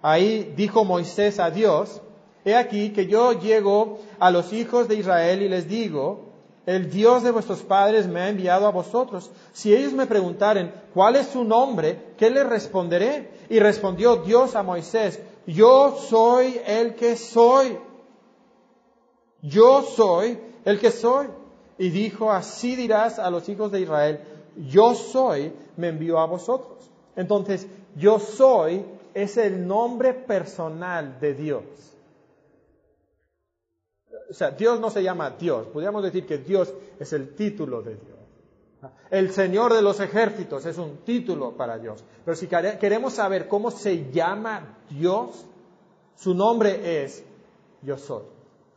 Ahí dijo Moisés a Dios, he aquí que yo llego a los hijos de Israel y les digo, el Dios de vuestros padres me ha enviado a vosotros. Si ellos me preguntaren, ¿cuál es su nombre? ¿Qué les responderé? Y respondió Dios a Moisés, yo soy el que soy. Yo soy el que soy. Y dijo, así dirás a los hijos de Israel, yo soy, me envió a vosotros. Entonces, yo soy es el nombre personal de Dios. O sea, Dios no se llama Dios. Podríamos decir que Dios es el título de Dios. El Señor de los ejércitos es un título para Dios. Pero si queremos saber cómo se llama Dios, su nombre es Yo soy.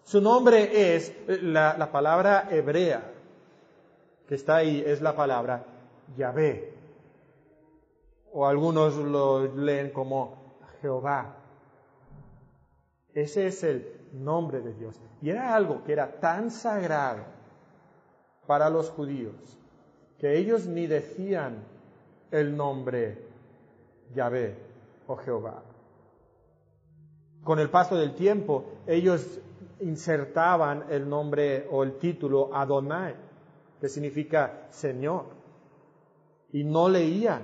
Su nombre es la, la palabra hebrea que está ahí, es la palabra Yahvé. O algunos lo leen como Jehová. Ese es el nombre de Dios. Y era algo que era tan sagrado para los judíos que ellos ni decían el nombre Yahvé o Jehová. Con el paso del tiempo, ellos insertaban el nombre o el título Adonai, que significa Señor, y no leían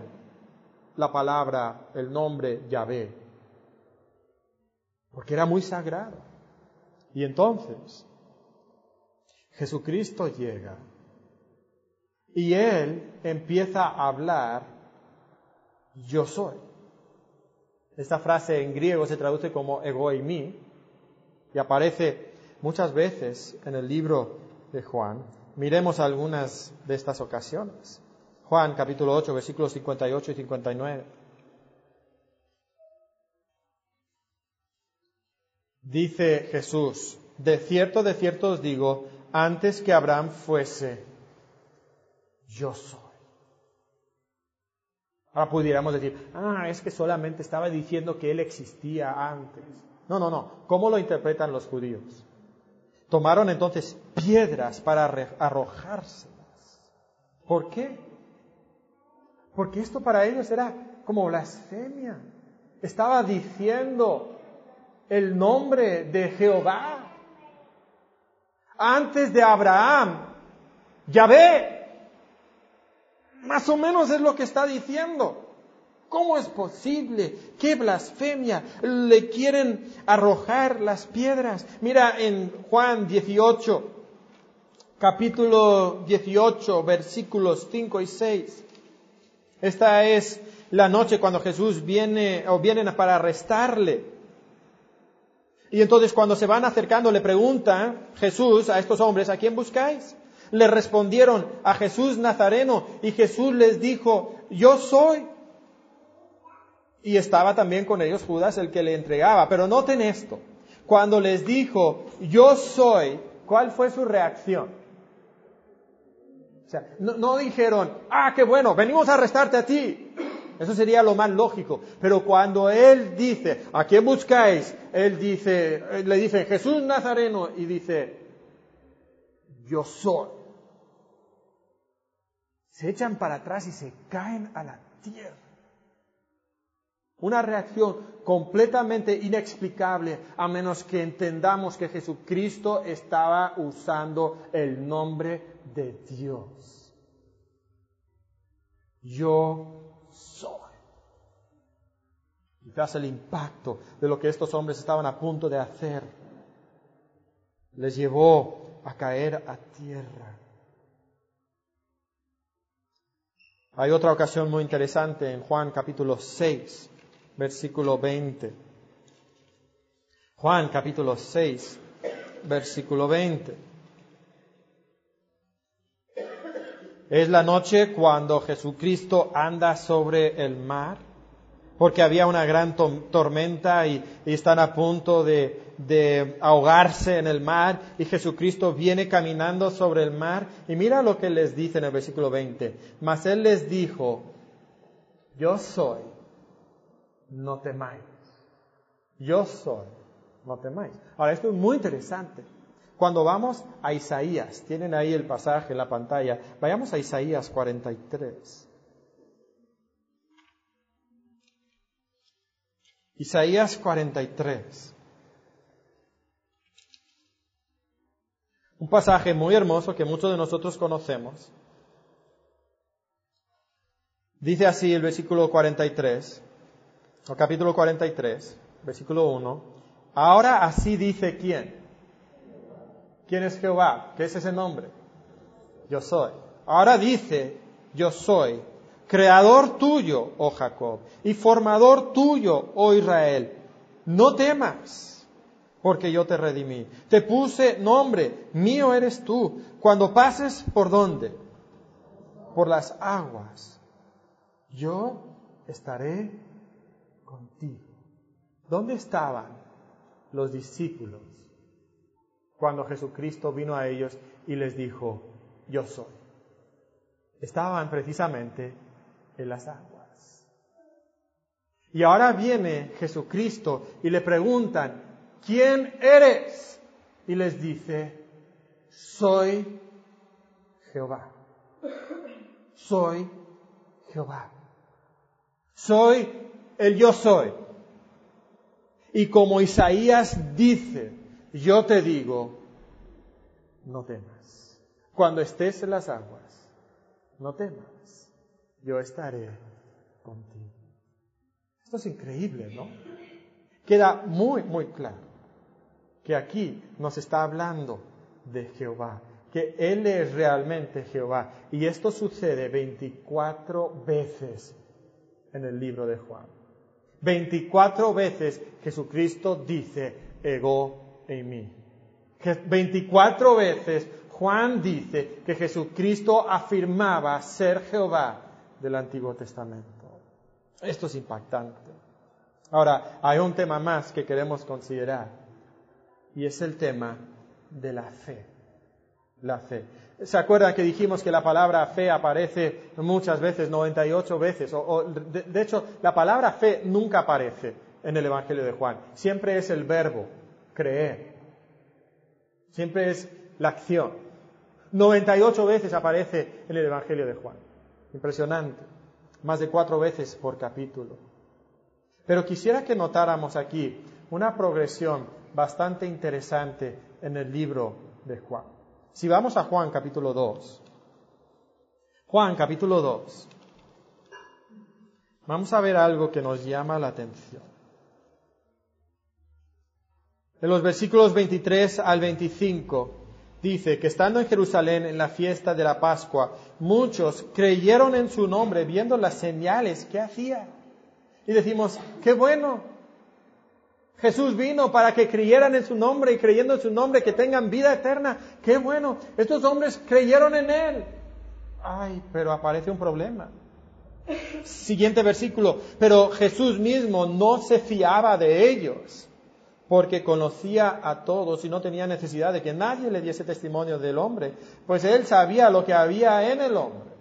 la palabra, el nombre Yahvé, porque era muy sagrado. Y entonces Jesucristo llega y Él empieza a hablar, yo soy. Esta frase en griego se traduce como ego y mí y aparece muchas veces en el libro de Juan. Miremos algunas de estas ocasiones. Juan capítulo 8 versículos 58 y 59. Dice Jesús, de cierto, de cierto os digo, antes que Abraham fuese, yo soy. Ahora pudiéramos decir, ah, es que solamente estaba diciendo que él existía antes. No, no, no. ¿Cómo lo interpretan los judíos? Tomaron entonces piedras para arrojárselas. ¿Por qué? Porque esto para ellos era como blasfemia. Estaba diciendo el nombre de Jehová. Antes de Abraham, Yahvé. Más o menos es lo que está diciendo. ¿Cómo es posible? ¡Qué blasfemia! Le quieren arrojar las piedras. Mira en Juan 18, capítulo 18, versículos 5 y 6. Esta es la noche cuando Jesús viene o vienen para arrestarle. Y entonces cuando se van acercando le pregunta Jesús a estos hombres, ¿a quién buscáis? Le respondieron a Jesús Nazareno y Jesús les dijo, yo soy. Y estaba también con ellos Judas el que le entregaba. Pero noten esto, cuando les dijo, yo soy, ¿cuál fue su reacción? O sea, no, no dijeron, ah, qué bueno, venimos a arrestarte a ti. Eso sería lo más lógico. Pero cuando él dice, ¿a quién buscáis? Él dice, le dice Jesús Nazareno y dice, yo soy. Se echan para atrás y se caen a la tierra. Una reacción completamente inexplicable a menos que entendamos que Jesucristo estaba usando el nombre de Dios. Yo soy. Quizás el impacto de lo que estos hombres estaban a punto de hacer les llevó a caer a tierra. Hay otra ocasión muy interesante en Juan capítulo 6, versículo 20. Juan capítulo 6, versículo 20. Es la noche cuando Jesucristo anda sobre el mar, porque había una gran tormenta y, están a punto de, de ahogarse en el mar y Jesucristo viene caminando sobre el mar y mira lo que les dice en el versículo 20. Mas Él les dijo, yo soy, no temáis. Yo soy, no temáis. Ahora, esto es muy interesante. Cuando vamos a Isaías, tienen ahí el pasaje en la pantalla, vayamos a Isaías 43. Isaías 43. Un pasaje muy hermoso que muchos de nosotros conocemos. Dice así el versículo 43, o capítulo 43, versículo 1. Ahora así dice quién. ¿Quién es Jehová? ¿Qué es ese nombre? Yo soy. Ahora dice, yo soy, creador tuyo, oh Jacob, y formador tuyo, oh Israel. No temas, porque yo te redimí. Te puse nombre, mío eres tú. Cuando pases por dónde? Por las aguas yo estaré contigo. ¿Dónde estaban los discípulos cuando Jesucristo vino a ellos y les dijo, yo soy? Estaban precisamente en las aguas. Y ahora viene Jesucristo y le preguntan, ¿quién eres? Y les dice, soy Jehová. Soy Jehová. Soy el yo soy. Y como Isaías dice, yo te digo, no temas. Cuando estés en las aguas, no temas. Yo estaré contigo. Esto es increíble, ¿no? Queda muy, muy claro que aquí nos está hablando de Jehová, que Él es realmente Jehová. Y esto sucede 24 veces en el libro de Juan. 24 veces Jesucristo dice, ego en mí. 24 veces Juan dice que Jesucristo afirmaba ser Jehová del Antiguo Testamento. Esto es impactante. Ahora, hay un tema más que queremos considerar y es el tema de la fe. La fe. ¿Se acuerdan que dijimos que la palabra fe aparece muchas veces, 98 veces? O, de, hecho, la palabra fe nunca aparece en el Evangelio de Juan. Siempre es el verbo, creer. Siempre es la acción. 98 veces aparece en el Evangelio de Juan. Impresionante. Más de cuatro veces por capítulo. Pero quisiera que notáramos aquí una progresión bastante interesante en el libro de Juan. Si vamos a Juan capítulo 2, Juan capítulo 2, vamos a ver algo que nos llama la atención. En los versículos 23 al 25 dice que estando en Jerusalén en la fiesta de la Pascua, muchos creyeron en su nombre viendo las señales que hacía. Y decimos, qué bueno, Jesús vino para que creyeran en su nombre y creyendo en su nombre que tengan vida eterna. Qué bueno, estos hombres creyeron en Él. Ay, pero aparece un problema. Siguiente versículo, pero Jesús mismo no se fiaba de ellos porque conocía a todos y no tenía necesidad de que nadie le diese testimonio del hombre, pues él sabía lo que había en el hombre.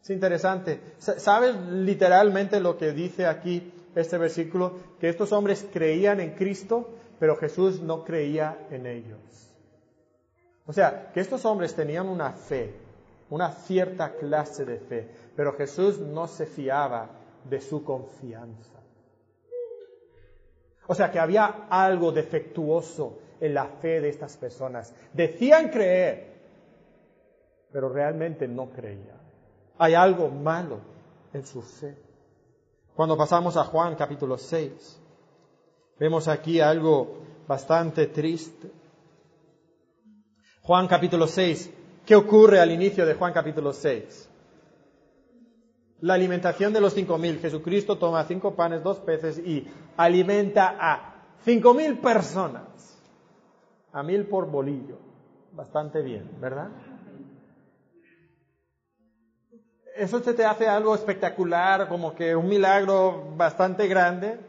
Es interesante. ¿Sabes literalmente lo que dice aquí este versículo, que estos hombres creían en Cristo, pero Jesús no creía en ellos. O sea, que estos hombres tenían una fe, una cierta clase de fe, pero Jesús no se fiaba de su confianza. O sea, que había algo defectuoso en la fe de estas personas. Decían creer, pero realmente no creían. Hay algo malo en su fe. Cuando pasamos a Juan capítulo 6, vemos aquí algo bastante triste. Juan capítulo 6, ¿qué ocurre al inicio de Juan capítulo 6? La alimentación de los cinco mil. Jesucristo toma cinco panes, dos peces y alimenta a cinco mil personas. A mil por bolillo. Bastante bien, ¿verdad? ¿Eso te hace algo espectacular, como que un milagro bastante grande?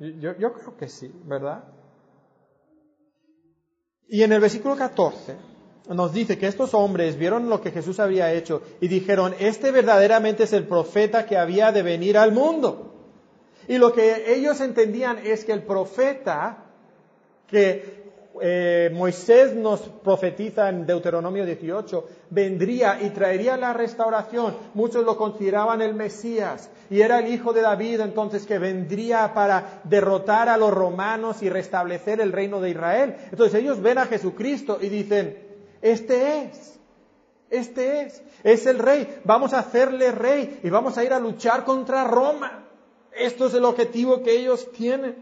Yo, yo creo que sí, ¿verdad? Y en el versículo 14 nos dice que estos hombres vieron lo que Jesús había hecho y dijeron, este verdaderamente es el profeta que había de venir al mundo. Y lo que ellos entendían es que el profeta que eh, Moisés nos profetiza en Deuteronomio 18, vendría y traería la restauración. Muchos lo consideraban el Mesías y era el hijo de David entonces que vendría para derrotar a los romanos y restablecer el reino de Israel. Entonces ellos ven a Jesucristo y dicen, este es, este es, es el rey, vamos a hacerle rey y vamos a ir a luchar contra Roma. Esto es el objetivo que ellos tienen.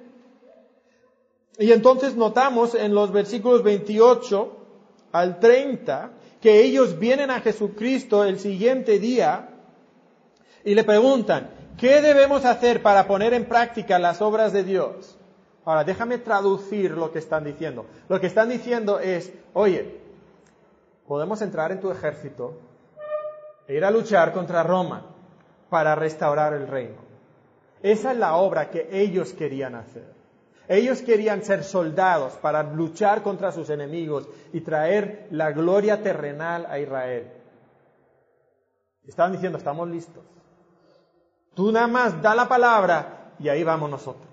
Y entonces notamos en los versículos 28 al 30 que ellos vienen a Jesucristo el siguiente día y le preguntan, ¿qué debemos hacer para poner en práctica las obras de Dios? Ahora, déjame traducir lo que están diciendo. Lo que están diciendo es, oye, podemos entrar en tu ejército e ir a luchar contra Roma para restaurar el reino. Esa es la obra que ellos querían hacer. Ellos querían ser soldados para luchar contra sus enemigos y traer la gloria terrenal a Israel. Estaban diciendo, estamos listos. Tú nada más da la palabra y ahí vamos nosotros.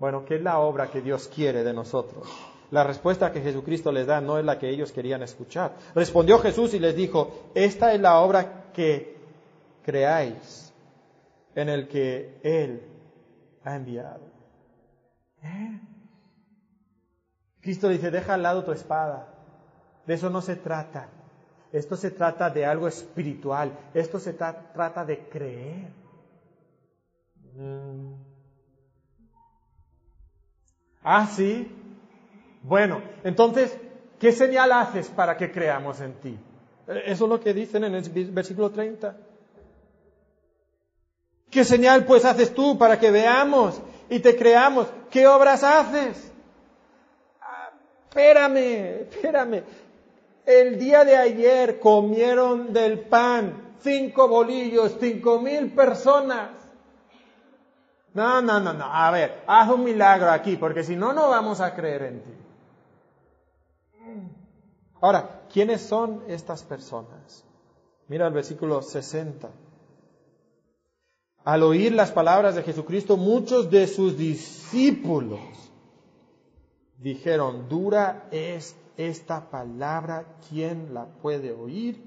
Bueno, ¿qué es la obra que Dios quiere de nosotros? La respuesta que Jesucristo les da no es la que ellos querían escuchar. Respondió Jesús y les dijo, esta es la obra que creáis en el que Él ha enviado. ¿Eh? Cristo dice, deja al lado tu espada. De eso no se trata. Esto se trata de algo espiritual. Esto se trata de creer. Mm. Ah, sí. Bueno, entonces, ¿qué señal haces para que creamos en ti? Eso es lo que dicen en el versículo 30. ¿Qué señal pues haces tú para que veamos y te creamos? ¿Qué obras haces? Ah, espérame, espérame. El día de ayer comieron del pan cinco bolillos, cinco mil personas. No, no, no, no. A ver, haz un milagro aquí, porque si no, no vamos a creer en ti. Ahora, ¿quiénes son estas personas? Mira el versículo 60. Al oír las palabras de Jesucristo, muchos de sus discípulos dijeron, dura es esta palabra, ¿quién la puede oír?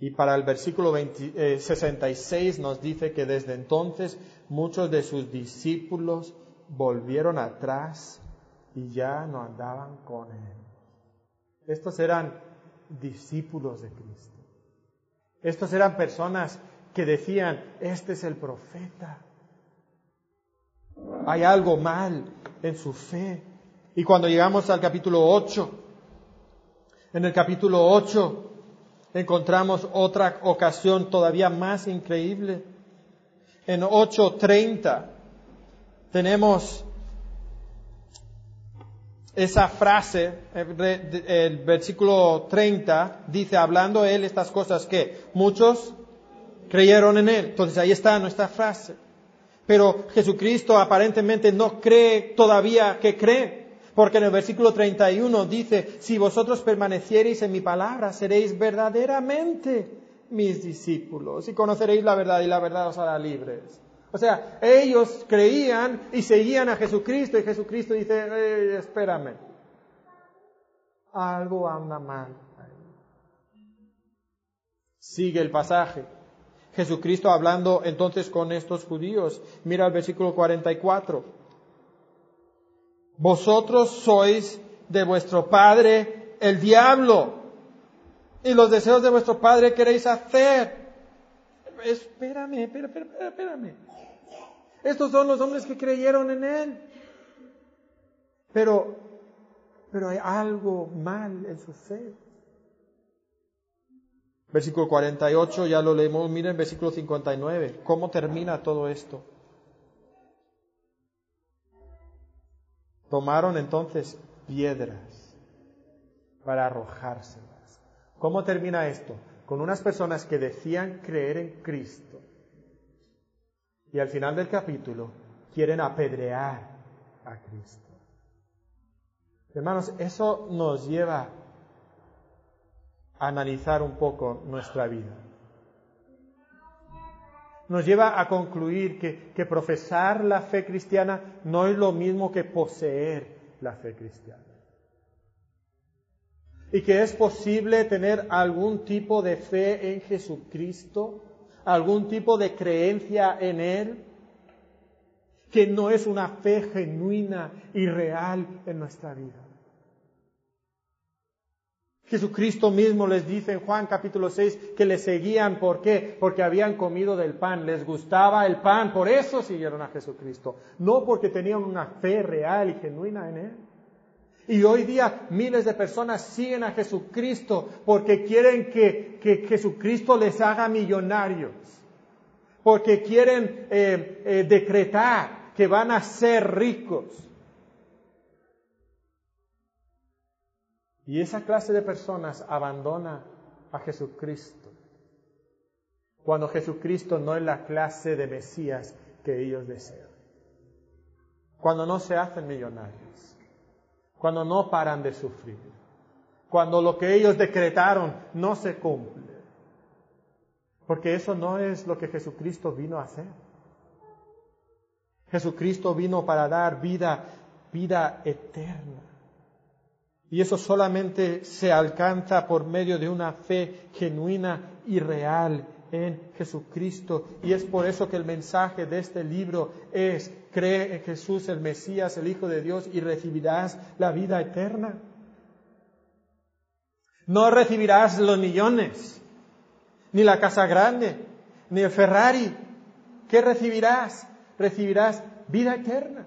Y para el versículo 66 eh, nos dice que desde entonces muchos de sus discípulos volvieron atrás y ya no andaban con él. Estos eran discípulos de Cristo. Estos eran personas que decían, este es el profeta. Hay algo mal en su fe. Y cuando llegamos al capítulo 8, en el capítulo 8 encontramos otra ocasión todavía más increíble. En 8.30 tenemos esa frase, el versículo 30 dice, hablando él estas cosas que muchos creyeron en Él. Entonces ahí está nuestra frase. Pero Jesucristo aparentemente no cree todavía que cree. Porque en el versículo 31 dice, si vosotros permaneciereis en mi palabra, seréis verdaderamente mis discípulos y conoceréis la verdad y la verdad os hará libres. O sea, ellos creían y seguían a Jesucristo y Jesucristo dice, espérame, algo anda mal. Sigue el pasaje. Jesucristo hablando entonces con estos judíos. Mira el versículo 44. Vosotros sois de vuestro padre el diablo y los deseos de vuestro padre queréis hacer. Espérame, espérame, espérame, espérame. Estos son los hombres que creyeron en él. Pero, pero hay algo mal en su fe. Versículo 48, ya lo leemos, miren versículo 59, ¿cómo termina todo esto? Tomaron entonces piedras para arrojárselas. ¿Cómo termina esto? Con unas personas que decían creer en Cristo y al final del capítulo quieren apedrear a Cristo. Hermanos, eso nos lleva analizar un poco nuestra vida. Nos lleva a concluir que, que profesar la fe cristiana no es lo mismo que poseer la fe cristiana. Y que es posible tener algún tipo de fe en Jesucristo, algún tipo de creencia en Él, que no es una fe genuina y real en nuestra vida. Jesucristo mismo les dice en Juan capítulo 6 que le seguían, ¿por qué? Porque habían comido del pan, les gustaba el pan, por eso siguieron a Jesucristo, no porque tenían una fe real y genuina en Él. Y hoy día miles de personas siguen a Jesucristo porque quieren que, Jesucristo les haga millonarios, porque quieren eh, eh, decretar que van a ser ricos. Y esa clase de personas abandona a Jesucristo cuando Jesucristo no es la clase de Mesías que ellos desean. Cuando no se hacen millonarios, cuando no paran de sufrir, cuando lo que ellos decretaron no se cumple. Porque eso no es lo que Jesucristo vino a hacer. Jesucristo vino para dar vida, vida eterna. Y eso solamente se alcanza por medio de una fe genuina y real en Jesucristo. Y es por eso que el mensaje de este libro es, cree en Jesús el Mesías, el Hijo de Dios, y recibirás la vida eterna. No recibirás los millones, ni la casa grande, ni el Ferrari. ¿Qué recibirás? Recibirás vida eterna.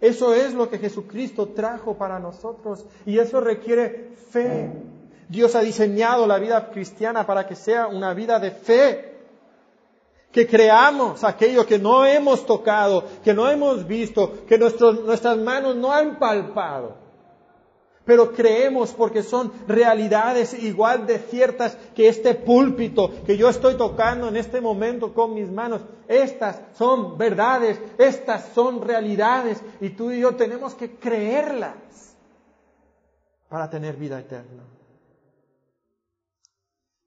Eso es lo que Jesucristo trajo para nosotros y eso requiere fe. Dios ha diseñado la vida cristiana para que sea una vida de fe. Que creamos aquello que no hemos tocado, que no hemos visto, que nuestras manos no han palpado pero creemos porque son realidades igual de ciertas que este púlpito que yo estoy tocando en este momento con mis manos. Estas son verdades, estas son realidades y tú y yo tenemos que creerlas para tener vida eterna.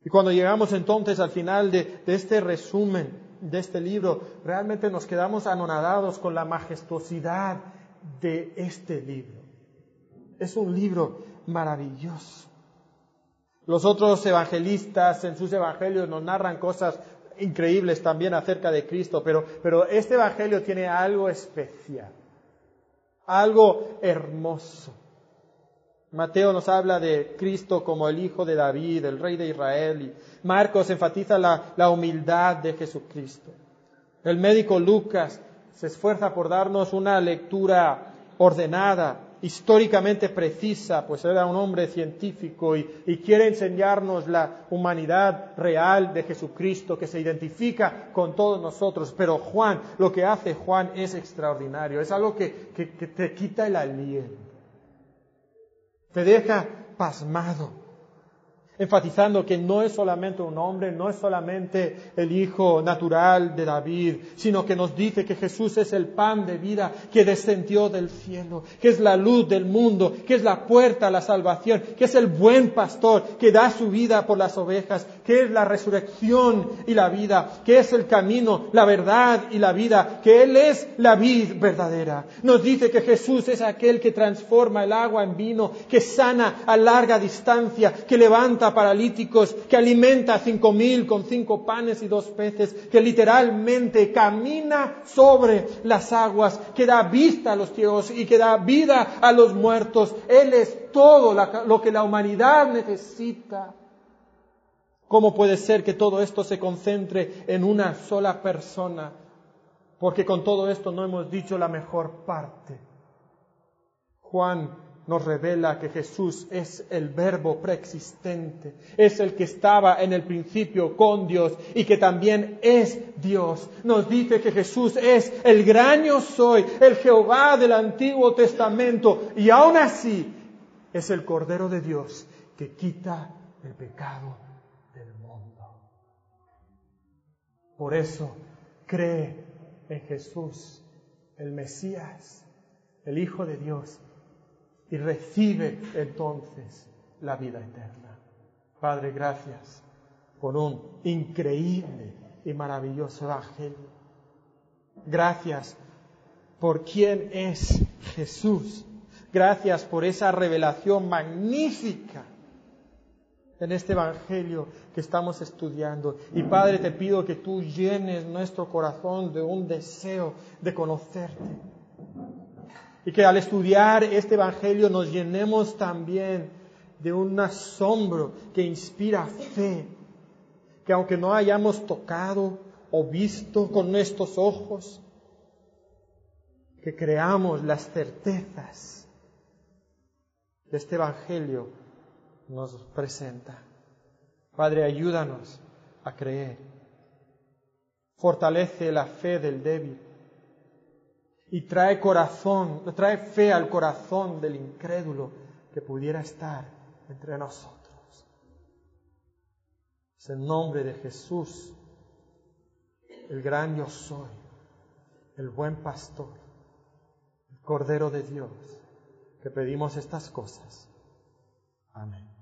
Y cuando llegamos entonces al final de, este resumen de este libro, realmente nos quedamos anonadados con la majestuosidad de este libro. Es un libro maravilloso. Los otros evangelistas en sus evangelios nos narran cosas increíbles también acerca de Cristo, pero, pero este evangelio tiene algo especial, algo hermoso. Mateo nos habla de Cristo como el Hijo de David, el Rey de Israel, y Marcos enfatiza la, humildad de Jesucristo. El médico Lucas se esfuerza por darnos una lectura ordenada, históricamente precisa, pues era un hombre científico y, quiere enseñarnos la humanidad real de Jesucristo que se identifica con todos nosotros. Pero Juan, lo que hace Juan es extraordinario, es algo que, que te quita el aliento, te deja pasmado enfatizando que no es solamente un hombre, no es solamente el hijo natural de David, sino que nos dice que Jesús es el pan de vida que descendió del cielo, que es la luz del mundo, que es la puerta a la salvación, que es el buen pastor que da su vida por las ovejas, que es la resurrección y la vida, que es el camino, la verdad y la vida, que Él es la vid verdadera. Nos dice que Jesús es aquel que transforma el agua en vino, que sana a larga distancia, que levanta paralíticos, que alimenta a cinco mil con cinco panes y dos peces, que literalmente camina sobre las aguas, que da vista a los ciegos y que da vida a los muertos. Él es todo lo que la humanidad necesita. ¿Cómo puede ser que todo esto se concentre en una sola persona? Porque con todo esto no hemos dicho la mejor parte. Juan nos revela que Jesús es el verbo preexistente, es el que estaba en el principio con Dios y que también es Dios. Nos dice que Jesús es el gran yo soy, el Jehová del Antiguo Testamento y aún así es el Cordero de Dios que quita el pecado del mundo. Por eso cree en Jesús, el Mesías, el Hijo de Dios y recibe entonces la vida eterna. Padre, gracias por un increíble y maravilloso Evangelio. Gracias por quién es Jesús. Gracias por esa revelación magnífica en este Evangelio que estamos estudiando. Y Padre, te pido que tú llenes nuestro corazón de un deseo de conocerte. Y que al estudiar este Evangelio nos llenemos también de un asombro que inspira fe. Que aunque no hayamos tocado o visto con nuestros ojos, que creamos las certezas que este Evangelio nos presenta. Padre, ayúdanos a creer. Fortalece la fe del débil y trae corazón, trae fe al corazón del incrédulo que pudiera estar entre nosotros. Es el nombre de Jesús, el gran yo soy, el buen pastor, el Cordero de Dios, que pedimos estas cosas. Amén.